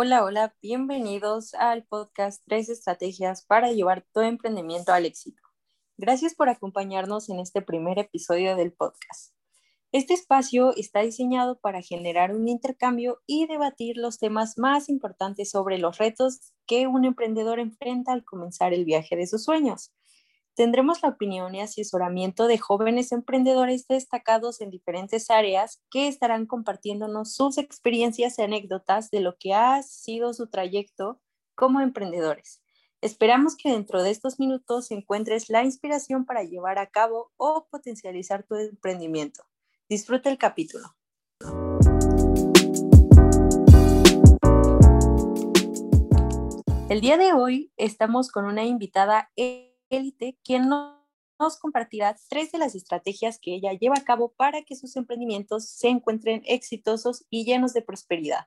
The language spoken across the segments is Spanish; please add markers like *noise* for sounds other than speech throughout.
Hola, hola, bienvenidos al podcast Tres Estrategias para llevar tu emprendimiento al éxito. Gracias por acompañarnos en este primer episodio del podcast. Este espacio está diseñado para generar un intercambio y debatir los temas más importantes sobre los retos que un emprendedor enfrenta al comenzar el viaje de sus sueños. Tendremos la opinión y asesoramiento de jóvenes emprendedores destacados en diferentes áreas que estarán compartiéndonos sus experiencias y anécdotas de lo que ha sido su trayecto como emprendedores. Esperamos que dentro de estos minutos encuentres la inspiración para llevar a cabo o potencializar tu emprendimiento. Disfruta el capítulo. El día de hoy estamos con una invitada élite, quien nos compartirá tres de las estrategias que ella lleva a cabo para que sus emprendimientos se encuentren exitosos y llenos de prosperidad.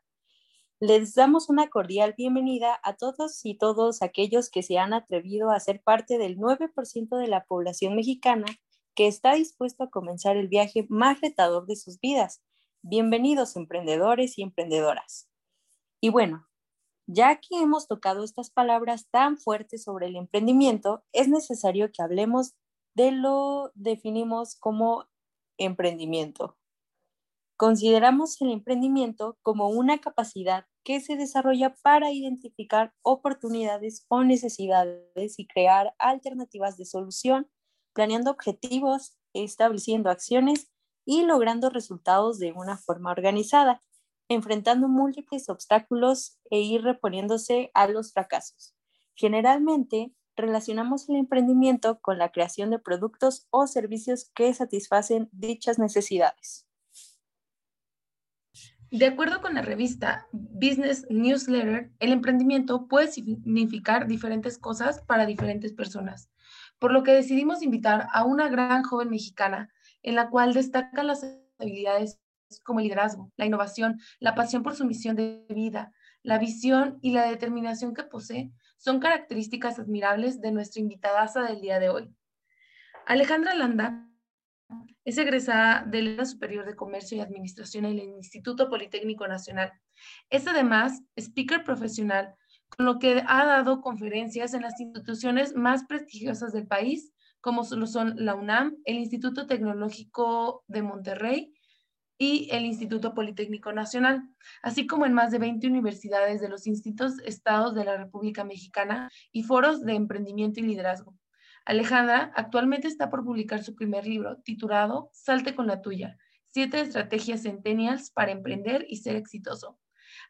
Les damos una cordial bienvenida a todos y todos aquellos que se han atrevido a ser parte del 9% de la población mexicana que está dispuesto a comenzar el viaje más retador de sus vidas. Bienvenidos emprendedores y emprendedoras. Y bueno, ya que hemos tocado estas palabras tan fuertes sobre el emprendimiento, es necesario que hablemos de lo definimos como emprendimiento. Consideramos el emprendimiento como una capacidad que se desarrolla para identificar oportunidades o necesidades y crear alternativas de solución, planeando objetivos, estableciendo acciones y logrando resultados de una forma organizada enfrentando múltiples obstáculos e ir reponiéndose a los fracasos. Generalmente, relacionamos el emprendimiento con la creación de productos o servicios que satisfacen dichas necesidades. De acuerdo con la revista Business Newsletter, el emprendimiento puede significar diferentes cosas para diferentes personas, por lo que decidimos invitar a una gran joven mexicana en la cual destacan las habilidades como el liderazgo, la innovación, la pasión por su misión de vida, la visión y la determinación que posee son características admirables de nuestra invitada del día de hoy. Alejandra Landa es egresada de la Superior de Comercio y Administración en el Instituto Politécnico Nacional. Es además speaker profesional, con lo que ha dado conferencias en las instituciones más prestigiosas del país, como son la UNAM, el Instituto Tecnológico de Monterrey y el Instituto Politécnico Nacional, así como en más de 20 universidades de los distintos estados de la República Mexicana y foros de emprendimiento y liderazgo. Alejandra actualmente está por publicar su primer libro titulado Salte con la tuya, siete estrategias centennials para emprender y ser exitoso.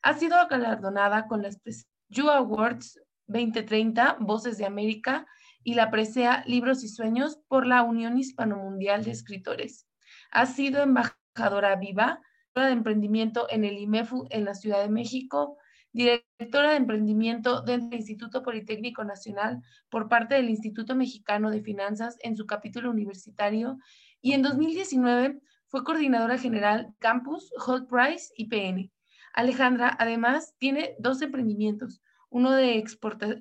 Ha sido galardonada con las You Awards 2030, Voces de América y la presea Libros y Sueños por la Unión Hispano-Mundial de Escritores. Ha sido embajadora embajadora viva, de emprendimiento en el IMEFU en la Ciudad de México, directora de emprendimiento del Instituto Politécnico Nacional por parte del Instituto Mexicano de Finanzas en su capítulo universitario y en 2019 fue coordinadora general Campus, Hot Price y PN. Alejandra además tiene dos emprendimientos, uno de,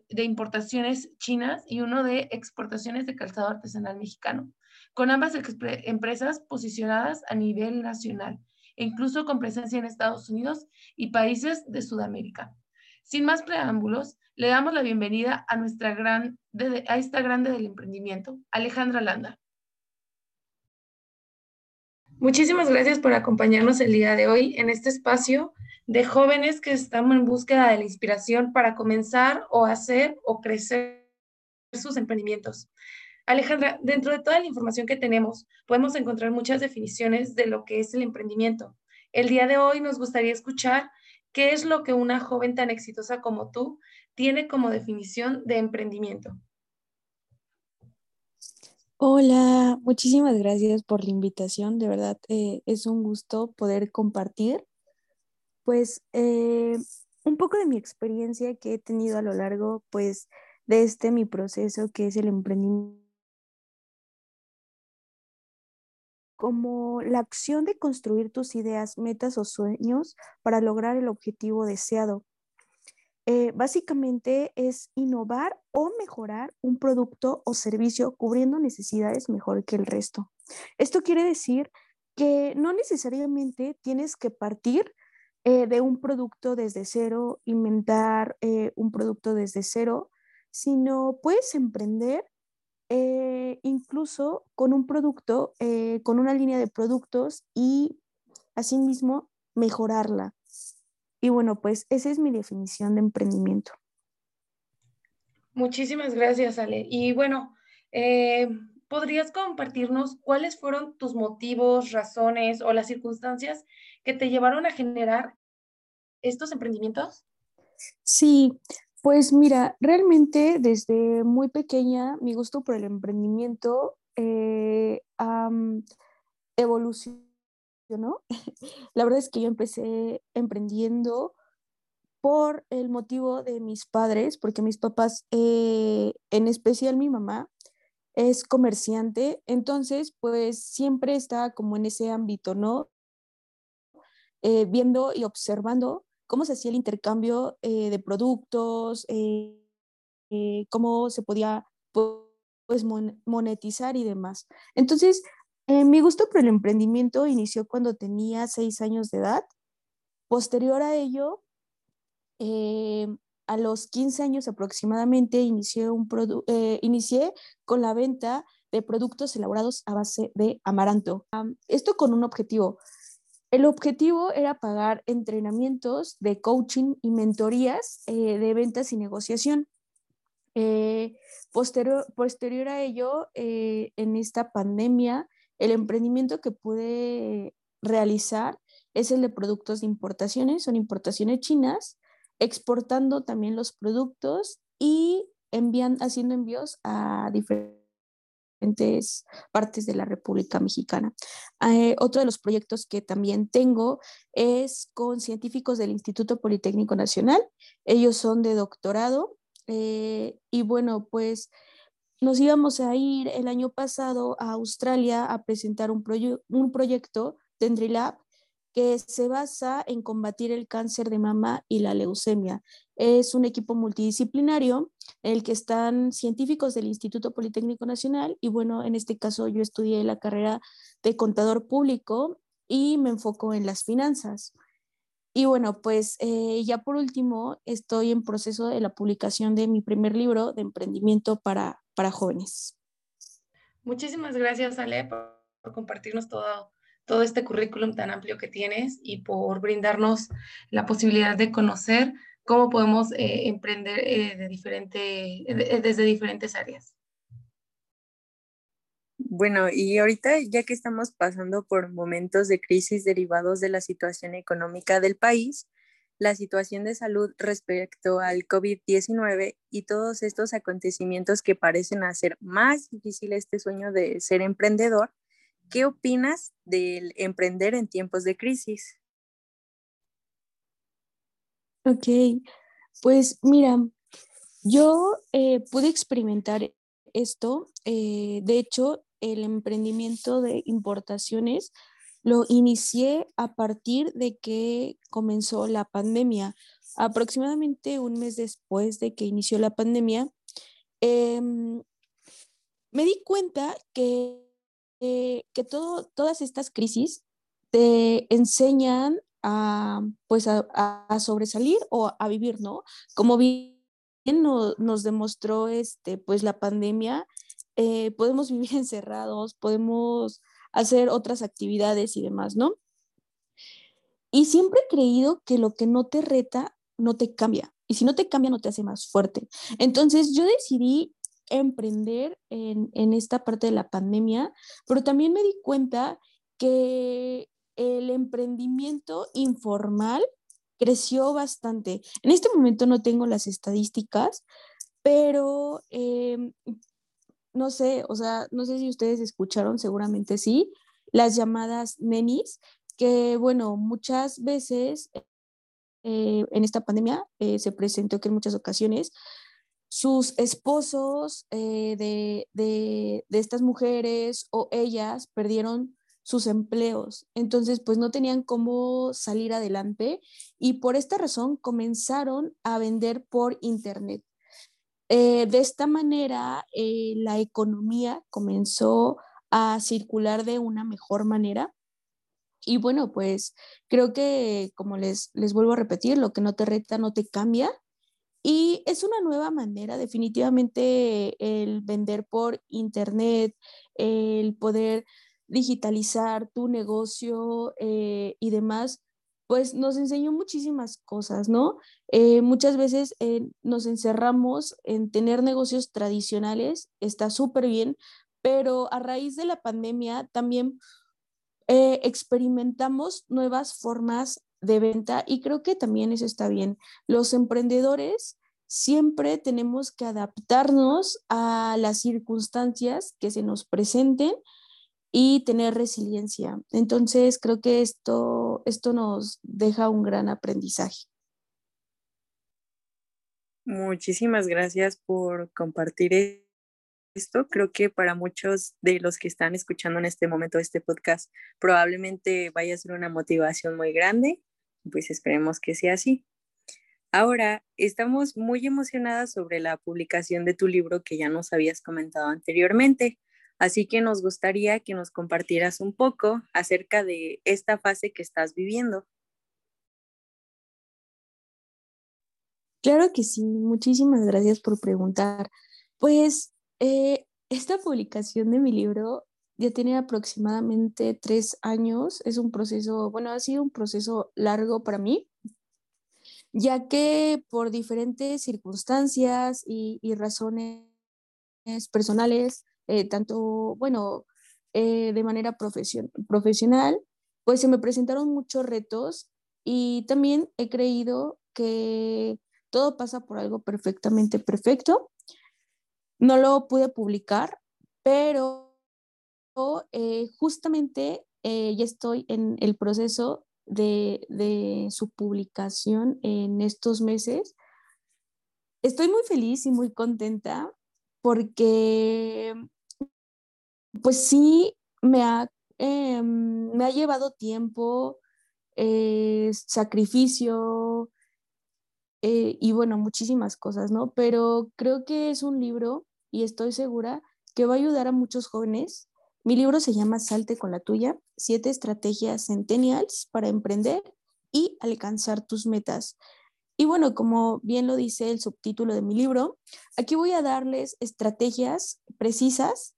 de importaciones chinas y uno de exportaciones de calzado artesanal mexicano con ambas empresas posicionadas a nivel nacional e incluso con presencia en Estados Unidos y países de Sudamérica. Sin más preámbulos, le damos la bienvenida a, nuestra gran, a esta grande del emprendimiento, Alejandra Landa. Muchísimas gracias por acompañarnos el día de hoy en este espacio de jóvenes que estamos en búsqueda de la inspiración para comenzar o hacer o crecer sus emprendimientos. Alejandra, dentro de toda la información que tenemos, podemos encontrar muchas definiciones de lo que es el emprendimiento. El día de hoy nos gustaría escuchar qué es lo que una joven tan exitosa como tú tiene como definición de emprendimiento. Hola, muchísimas gracias por la invitación. De verdad, eh, es un gusto poder compartir, pues, eh, un poco de mi experiencia que he tenido a lo largo, pues, de este mi proceso que es el emprendimiento como la acción de construir tus ideas, metas o sueños para lograr el objetivo deseado. Eh, básicamente es innovar o mejorar un producto o servicio cubriendo necesidades mejor que el resto. Esto quiere decir que no necesariamente tienes que partir eh, de un producto desde cero, inventar eh, un producto desde cero, sino puedes emprender eh, incluso con un producto, con una línea de productos y asimismo mejorarla. Y bueno, pues esa es mi definición de emprendimiento. Muchísimas gracias, Ale. Y bueno, ¿podrías compartirnos cuáles fueron tus motivos, razones o las circunstancias que te llevaron a generar estos emprendimientos? Sí, pues mira, realmente desde muy pequeña mi gusto por el emprendimiento eh, evolucionó. *laughs* La verdad es que yo empecé emprendiendo por el motivo de mis padres, porque mis papás, eh, en especial mi mamá, es comerciante, entonces pues siempre estaba como en ese ámbito, ¿no? Eh, viendo y observando cómo se hacía el intercambio eh, de productos, eh, cómo se podía pues, monetizar y demás. Entonces, mi gusto por el emprendimiento inició cuando tenía seis años de edad. Posterior a ello, a los 15 años aproximadamente inicié, un eh, inicié con la venta de productos elaborados a base de amaranto. esto con un objetivo. El objetivo era pagar entrenamientos de coaching y mentorías eh, de ventas y negociación. Eh, posterior, posterior, a ello, en esta pandemia, el emprendimiento que pude realizar es el de productos de importaciones, son importaciones chinas exportando también los productos y envían, haciendo envíos a diferentes partes de la República Mexicana. Eh, otro de los proyectos que también tengo es con científicos del Instituto Politécnico Nacional. Ellos son de doctorado eh, y bueno, pues nos íbamos a ir el año pasado a Australia a presentar un, un proyecto Dendrilab que se basa en combatir el cáncer de mama y la leucemia. Es un equipo multidisciplinario el que están científicos del Instituto Politécnico Nacional y bueno, en este caso yo estudié la carrera de contador público y me enfoco en las finanzas. Y bueno, pues eh, ya por último, estoy en proceso de la publicación de mi primer libro de emprendimiento para, para jóvenes. Muchísimas gracias, Ale, por compartirnos todo todo este currículum tan amplio que tienes y por brindarnos la posibilidad de conocer cómo podemos eh, emprender eh, de diferente, desde diferentes áreas. Bueno, y ahorita ya que estamos pasando por momentos de crisis derivados de la situación económica del país, la situación de salud respecto al COVID-19 y todos estos acontecimientos que parecen hacer más difícil este sueño de ser emprendedor, ¿Qué opinas del emprender en tiempos de crisis? Ok, pues mira, yo eh, pude experimentar esto. Eh, de hecho, el emprendimiento de importaciones lo inicié a partir de que comenzó la pandemia. Aproximadamente un mes después de que inició la pandemia, em, me di cuenta que eh, que todo, todas estas crisis te enseñan a, pues a, sobresalir o a vivir, ¿no? Como bien nos demostró este, pues la pandemia, eh, podemos vivir *laughs* encerrados, podemos hacer otras actividades y demás, ¿no? Y siempre he creído que lo que no te reta, no te cambia. Y si no te cambia, no te hace más fuerte. Entonces yo decidí emprender en, esta parte de la pandemia, pero también me di cuenta que el emprendimiento informal creció bastante. En este momento no tengo las estadísticas, pero em, no sé, o sea, no sé si ustedes escucharon, seguramente sí, las llamadas nenis, que bueno, muchas veces eh, en esta pandemia eh, se presentó que en muchas ocasiones sus esposos eh, de, estas mujeres o ellas perdieron sus empleos. Entonces, pues no tenían cómo salir adelante y por esta razón comenzaron a vender por Internet. Eh, de esta manera, eh, la economía comenzó a circular de una mejor manera Y bueno, pues creo que, como les, les vuelvo a repetir, lo que no te reta no te cambia. Y es una nueva manera, definitivamente, el vender por internet, el poder digitalizar tu negocio eh, y demás, pues nos enseñó muchísimas cosas, ¿no? Eh, muchas veces eh, nos encerramos en tener negocios tradicionales, está súper bien, pero a raíz de la pandemia también experimentamos nuevas formas de venta y creo que también eso está bien. Los emprendedores siempre tenemos que adaptarnos a las circunstancias que se nos presenten y tener resiliencia. Entonces, creo que esto, esto nos deja un gran aprendizaje. Muchísimas gracias por compartir esto. Creo que para muchos de los que están escuchando en este momento este podcast, probablemente vaya a ser una motivación muy grande. Pues esperemos que sea así. Ahora, estamos muy emocionadas sobre la publicación de tu libro que ya nos habías comentado anteriormente. Así que nos gustaría que nos compartieras un poco acerca de esta fase que estás viviendo. Claro que sí, muchísimas gracias por preguntar. Pues eh, esta publicación de mi libro ya tiene aproximadamente tres años. Es un proceso, bueno, ha sido un proceso largo para mí, ya que por diferentes circunstancias y razones personales, eh, tanto, bueno, eh, de manera profesional, pues se me presentaron muchos retos y también he creído que todo pasa por algo perfectamente perfecto. No lo pude publicar, pero eh, justamente ya estoy en el proceso de, de, su publicación en estos meses. Estoy muy feliz y muy contenta porque pues sí, me ha, em, me ha llevado tiempo, eh, sacrificio eh, y bueno, muchísimas cosas, ¿no? Pero creo que es un libro y estoy segura que va a ayudar a muchos jóvenes. Mi libro se llama Salte con la tuya, siete estrategias centennials para emprender y alcanzar tus metas. Y bueno, como bien lo dice el subtítulo de mi libro, aquí voy a darles estrategias precisas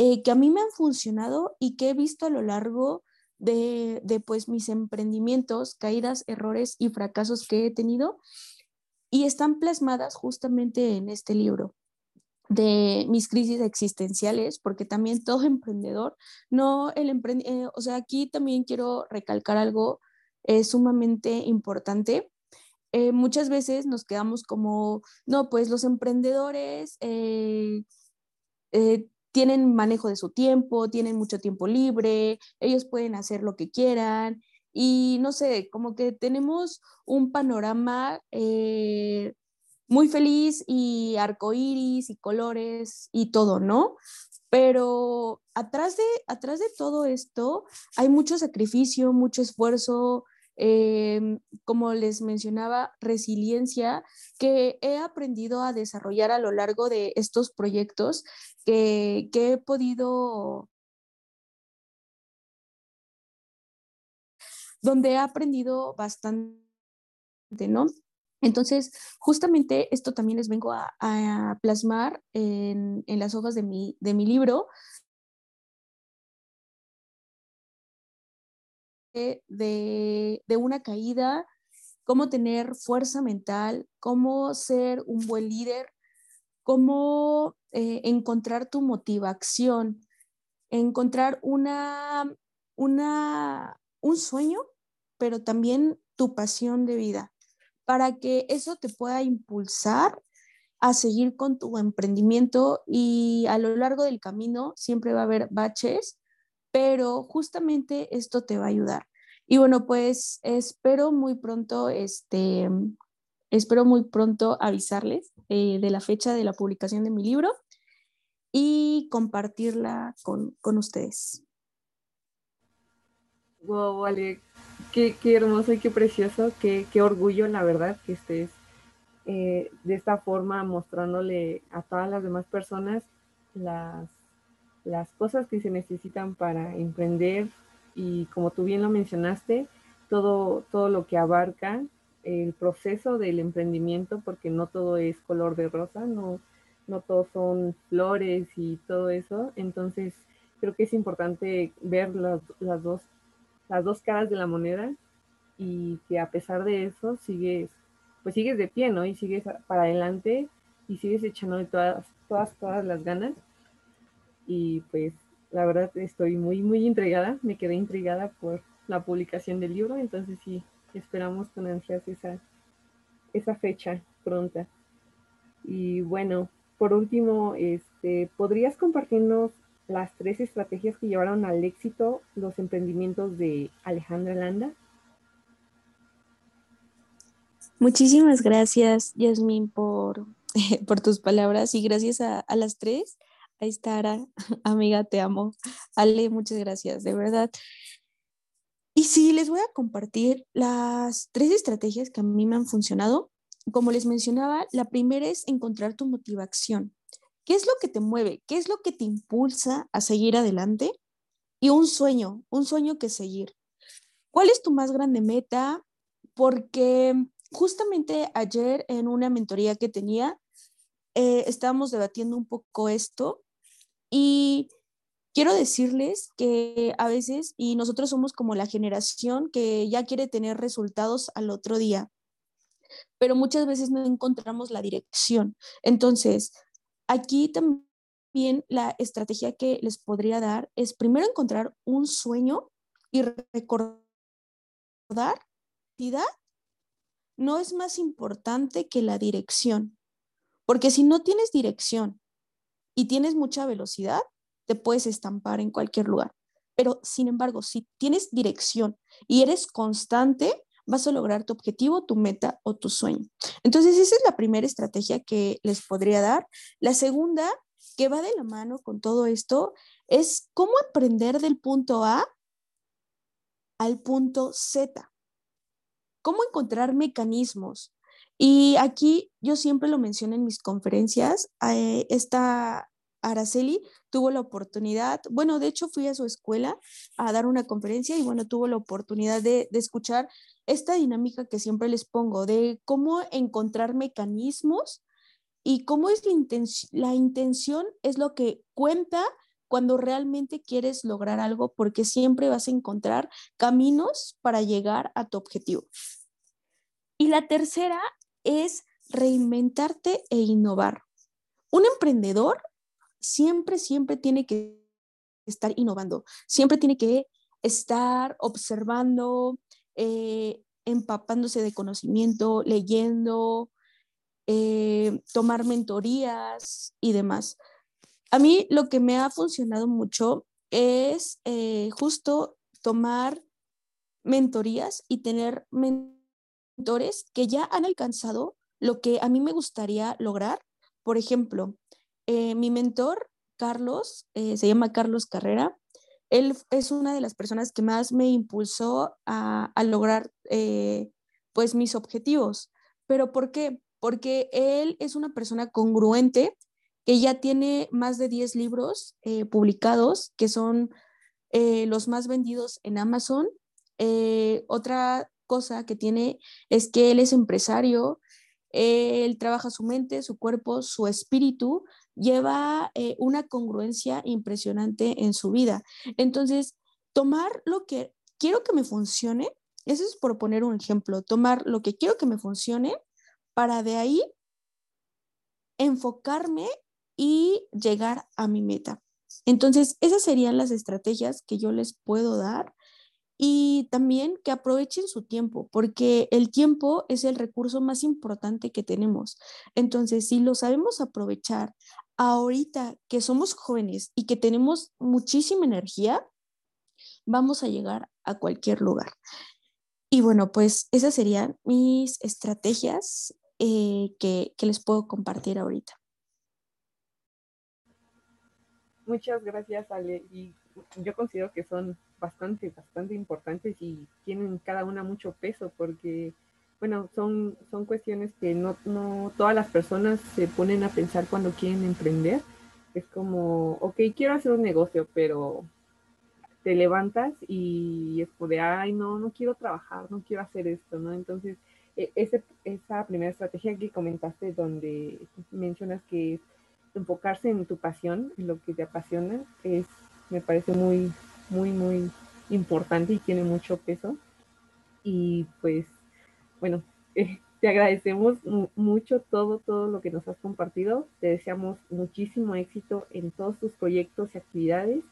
eh, que a mí me han funcionado y que he visto a lo largo de, de pues mis emprendimientos, caídas, errores y fracasos que he tenido y están plasmadas justamente en este libro de mis crisis existenciales, porque también todo *laughs* emprendedor, no el emprendedor, eh, o sea, aquí también quiero recalcar algo eh, sumamente importante. muchas veces nos quedamos como, no, pues los emprendedores tienen manejo de su tiempo, tienen mucho tiempo libre, ellos pueden hacer lo que quieran y no sé, como que tenemos un panorama eh, muy feliz y arcoíris y colores y todo, ¿no? Pero atrás de, atrás de todo esto hay mucho sacrificio, mucho esfuerzo, Em, como les mencionaba, resiliencia que he aprendido a desarrollar a lo largo de estos proyectos que, que he podido donde he aprendido bastante, ¿no? Entonces, justamente esto también les vengo a, a plasmar en, en, las hojas de mi, de mi libro, de, una caída, cómo tener fuerza mental, cómo ser un buen líder, cómo eh, encontrar tu motivación, encontrar una, una, un sueño, pero también tu pasión de vida, para que eso te pueda impulsar a seguir con tu emprendimiento y a lo largo del camino siempre va a haber baches, pero justamente esto te va a ayudar. Y bueno, pues espero muy pronto, este, espero muy pronto avisarles eh, de la fecha de la publicación de mi libro y compartirla con, ustedes. Wow, vale, qué, hermoso y qué precioso, qué, orgullo, la verdad, que estés eh, de esta forma mostrándole a todas las demás personas las las cosas que se necesitan para emprender y como tú bien lo mencionaste, todo, todo lo que abarca el proceso del emprendimiento, porque no todo es color de rosa, no, no todo son flores y todo eso. Entonces, creo que es importante ver las, las, dos, las dos caras de la moneda y que a pesar de eso sigues, pues sigues de pie, ¿no? Y sigues para adelante y sigues echando todas, todas, todas las ganas. Y pues la verdad estoy muy, muy intrigada, me quedé intrigada por la publicación del libro, entonces sí, esperamos con ansias esa, esa fecha pronta. Y bueno, por último, este, ¿podrías compartirnos las tres estrategias que llevaron al éxito los emprendimientos de Alejandra Landa? Muchísimas gracias, Yasmin, por, *laughs* por tus palabras y gracias a, a las tres. Ahí está Ara, *laughs* amiga, te amo. Ale, muchas gracias, de verdad. Y sí, les voy a compartir las tres estrategias que a mí me han funcionado. Como les mencionaba, la primera es encontrar tu motivación. ¿Qué es lo que te mueve? ¿Qué es lo que te impulsa a seguir adelante? Y un sueño, un sueño que seguir. ¿Cuál es tu más grande meta? Porque justamente ayer en una mentoría que tenía, eh, estábamos debatiendo un poco esto y quiero decirles que a veces, y nosotros somos como la generación que ya quiere tener resultados al otro día, pero muchas veces no encontramos la dirección. Entonces, aquí también la estrategia que les podría dar es primero encontrar un sueño y recordar, no es más importante que la dirección, porque si no tienes dirección y tienes mucha velocidad, te puedes estampar en cualquier lugar. Pero, sin embargo, si tienes dirección y eres constante, vas a lograr tu objetivo, tu meta o tu sueño. Entonces, esa es la primera estrategia que les podría dar. La segunda, que va de la mano con todo esto, es cómo aprender del punto A al punto Z. Cómo encontrar mecanismos. Y aquí yo siempre lo menciono en mis conferencias, eh, esta Araceli tuvo la oportunidad, bueno, de hecho fui a su escuela a dar una conferencia y bueno, tuvo la oportunidad de, escuchar esta dinámica que siempre les pongo, de cómo encontrar mecanismos y cómo es la, la intención es lo que cuenta cuando realmente quieres lograr algo, porque siempre vas a encontrar caminos para llegar a tu objetivo. Y la tercera es reinventarte e innovar. Un emprendedor siempre, siempre tiene que estar innovando, siempre tiene que estar observando, eh, empapándose de conocimiento, leyendo, eh, tomar mentorías y demás. A mí lo que me ha funcionado mucho es eh, justo tomar mentorías y tener mentores que ya han alcanzado lo que a mí me gustaría lograr. Por ejemplo, eh, mi mentor, Carlos, eh, se llama Carlos Carrera. Él es una de las personas que más me impulsó a, lograr eh, pues mis objetivos. ¿Pero por qué? Porque él es una persona congruente que ya tiene más de 10 libros publicados, que son los más vendidos en Amazon. otra cosa que tiene es que él es empresario, él trabaja su mente, su cuerpo, su espíritu lleva eh, una congruencia impresionante en su vida. Entonces, tomar lo que quiero que me funcione, eso es por poner un ejemplo, tomar lo que quiero que me funcione para de ahí enfocarme y llegar a mi meta. Entonces, esas serían las estrategias que yo les puedo dar y también que aprovechen su tiempo, porque el tiempo es el recurso más importante que tenemos. Entonces, si lo sabemos aprovechar ahorita que somos jóvenes y que tenemos muchísima energía, vamos a llegar a cualquier lugar. Y bueno, pues esas serían mis estrategias eh, que, les puedo compartir ahorita. Muchas gracias, Ale. Y yo considero que son bastante, bastante importantes y tienen cada una mucho peso porque, bueno, son, son cuestiones que no, no todas las personas se ponen a pensar cuando quieren emprender. Es como, ok, quiero hacer un negocio, pero te levantas y es de, ay, no, no quiero trabajar, no quiero hacer esto, ¿no? Entonces, e, ese, esa primera estrategia que comentaste donde mencionas que es enfocarse en tu pasión, en lo que te apasiona, es, me parece muy, muy, muy importante y tiene mucho peso. Y pues, bueno, eh, te agradecemos mucho todo, todo lo que nos has compartido. Te deseamos muchísimo éxito en todos tus proyectos y actividades.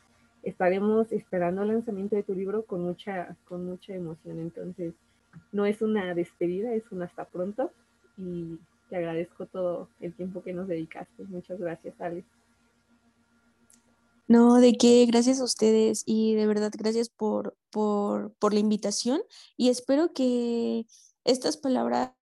Estaremos esperando el lanzamiento de tu libro con mucha, con mucha emoción. Entonces, no es una despedida, es un hasta pronto. Y te agradezco todo el tiempo que nos dedicaste. Muchas gracias, Alex. No, de qué, gracias a ustedes y de verdad gracias por, por, por la invitación y espero que estas palabras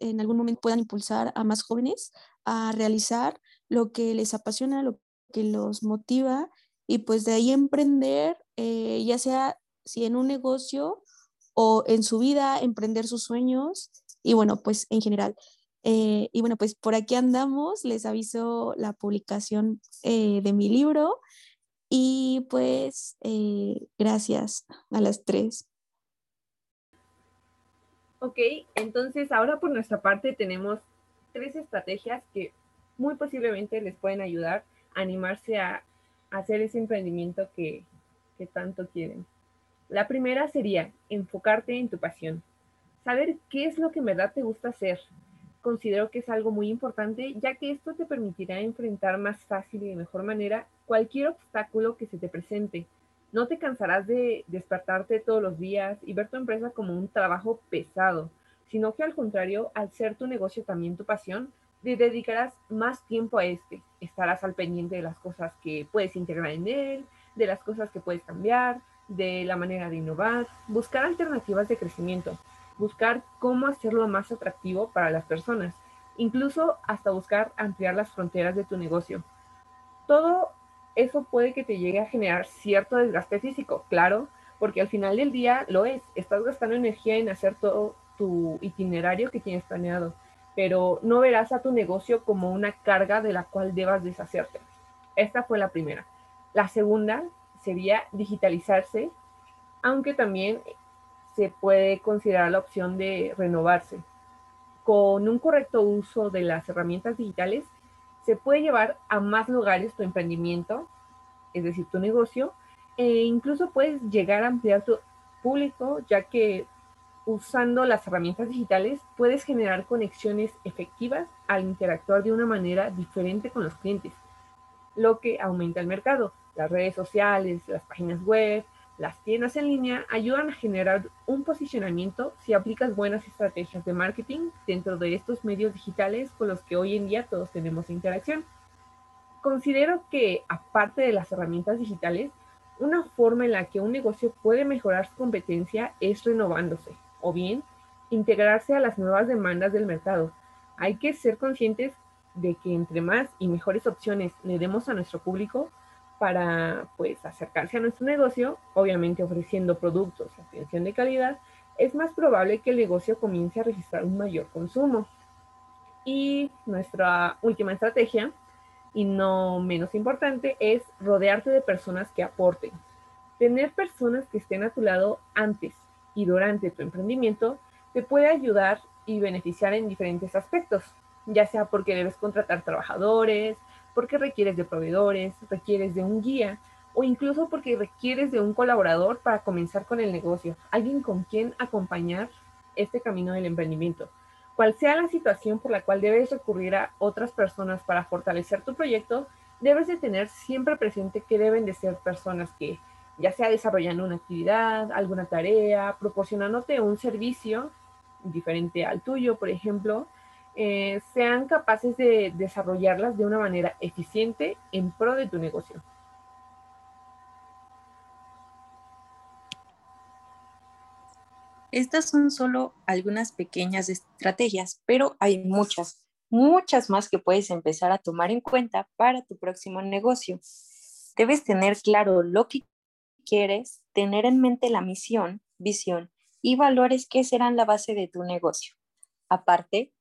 en algún momento puedan impulsar a más jóvenes a realizar lo que les apasiona, lo que los motiva y pues de ahí emprender, eh, ya sea si en un negocio o en su vida, emprender sus sueños y bueno, pues en general. Eh, y bueno, pues por aquí andamos, les aviso la publicación eh, de mi libro y pues gracias a las tres. Ok, entonces ahora por nuestra parte tenemos tres estrategias que muy posiblemente les pueden ayudar a animarse a, hacer ese emprendimiento que, que tanto quieren. La primera sería enfocarte en tu pasión. Saber qué es lo que en verdad te gusta hacer. Considero que es algo muy importante, ya que esto te permitirá enfrentar más fácil y de mejor manera cualquier obstáculo que se te presente no te cansarás de despertarte todos los días y ver tu empresa como un trabajo pesado, sino que al contrario, al ser tu negocio también tu pasión, te dedicarás más tiempo a este. Estarás al pendiente de las cosas que puedes integrar en él, de las cosas que puedes cambiar, de la manera de innovar, buscar alternativas de crecimiento, buscar cómo hacerlo más atractivo para las personas, incluso hasta buscar ampliar las fronteras de tu negocio. Todo eso puede que te llegue a generar cierto desgaste físico, claro, porque al final del día lo es, estás gastando energía en hacer todo tu itinerario que tienes planeado, pero no verás a tu negocio como una carga de la cual debas deshacerte. Esta fue la primera. La segunda sería digitalizarse, aunque también se puede considerar la opción de renovarse. Con un correcto uso de las herramientas digitales, se puede llevar a más lugares tu emprendimiento, es decir, tu negocio, e incluso puedes llegar a ampliar tu público, ya que usando las herramientas digitales puedes generar conexiones efectivas al interactuar de una manera diferente con los clientes, lo que aumenta el mercado. Las redes sociales, las páginas web, las tiendas en línea ayudan a generar un posicionamiento si aplicas buenas estrategias de marketing dentro de estos medios digitales con los que hoy en día todos tenemos interacción. Considero que, aparte de las herramientas digitales, una forma en la que un negocio puede mejorar su competencia es renovándose o bien integrarse a las nuevas demandas del mercado. Hay que ser conscientes de que entre más y mejores opciones le demos a nuestro público, para pues acercarse a nuestro negocio, obviamente ofreciendo productos y atención de calidad, es más probable que el negocio comience a registrar un mayor consumo. Y nuestra última estrategia, y no menos importante, es rodearte de personas que aporten. Tener personas que estén a tu lado antes y durante tu emprendimiento te puede ayudar y beneficiar en diferentes aspectos, ya sea porque debes contratar trabajadores, porque requieres de proveedores, requieres de un guía o incluso porque requieres de un colaborador para comenzar con el negocio, alguien con quien acompañar este camino del emprendimiento. Cual sea la situación por la cual debes recurrir a otras personas para fortalecer tu proyecto, debes de tener siempre presente que deben de ser personas que, ya sea desarrollando una actividad, alguna tarea, proporcionándote un servicio diferente al tuyo, por ejemplo, eh, sean capaces de desarrollarlas de una manera eficiente en pro de tu negocio. Estas son solo algunas pequeñas estrategias, pero hay muchas, muchas más que puedes empezar a tomar en cuenta para tu próximo negocio. Debes tener claro lo que quieres, tener en mente la misión, visión y valores que serán la base de tu negocio. Aparte,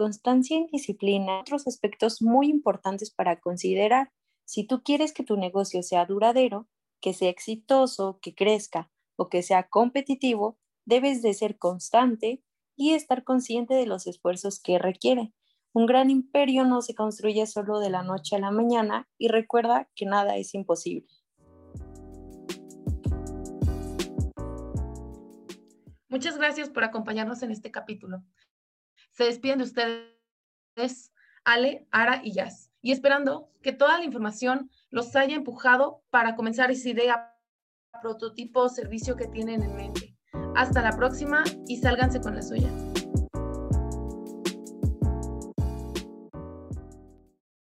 constancia y disciplina, otros aspectos muy importantes para considerar. Si tú quieres que tu negocio sea duradero, que sea exitoso, que crezca o que sea competitivo, debes de ser constante y estar consciente de los esfuerzos que requiere. Un gran imperio no se construye solo de la noche a la mañana y recuerda que nada es imposible. Muchas gracias por acompañarnos en este capítulo. Se despiden de ustedes Ale, Ara y Jazz, y esperando que toda la información los haya empujado para comenzar esa idea, prototipo o servicio que tienen en mente. Hasta la próxima y sálganse con la suya.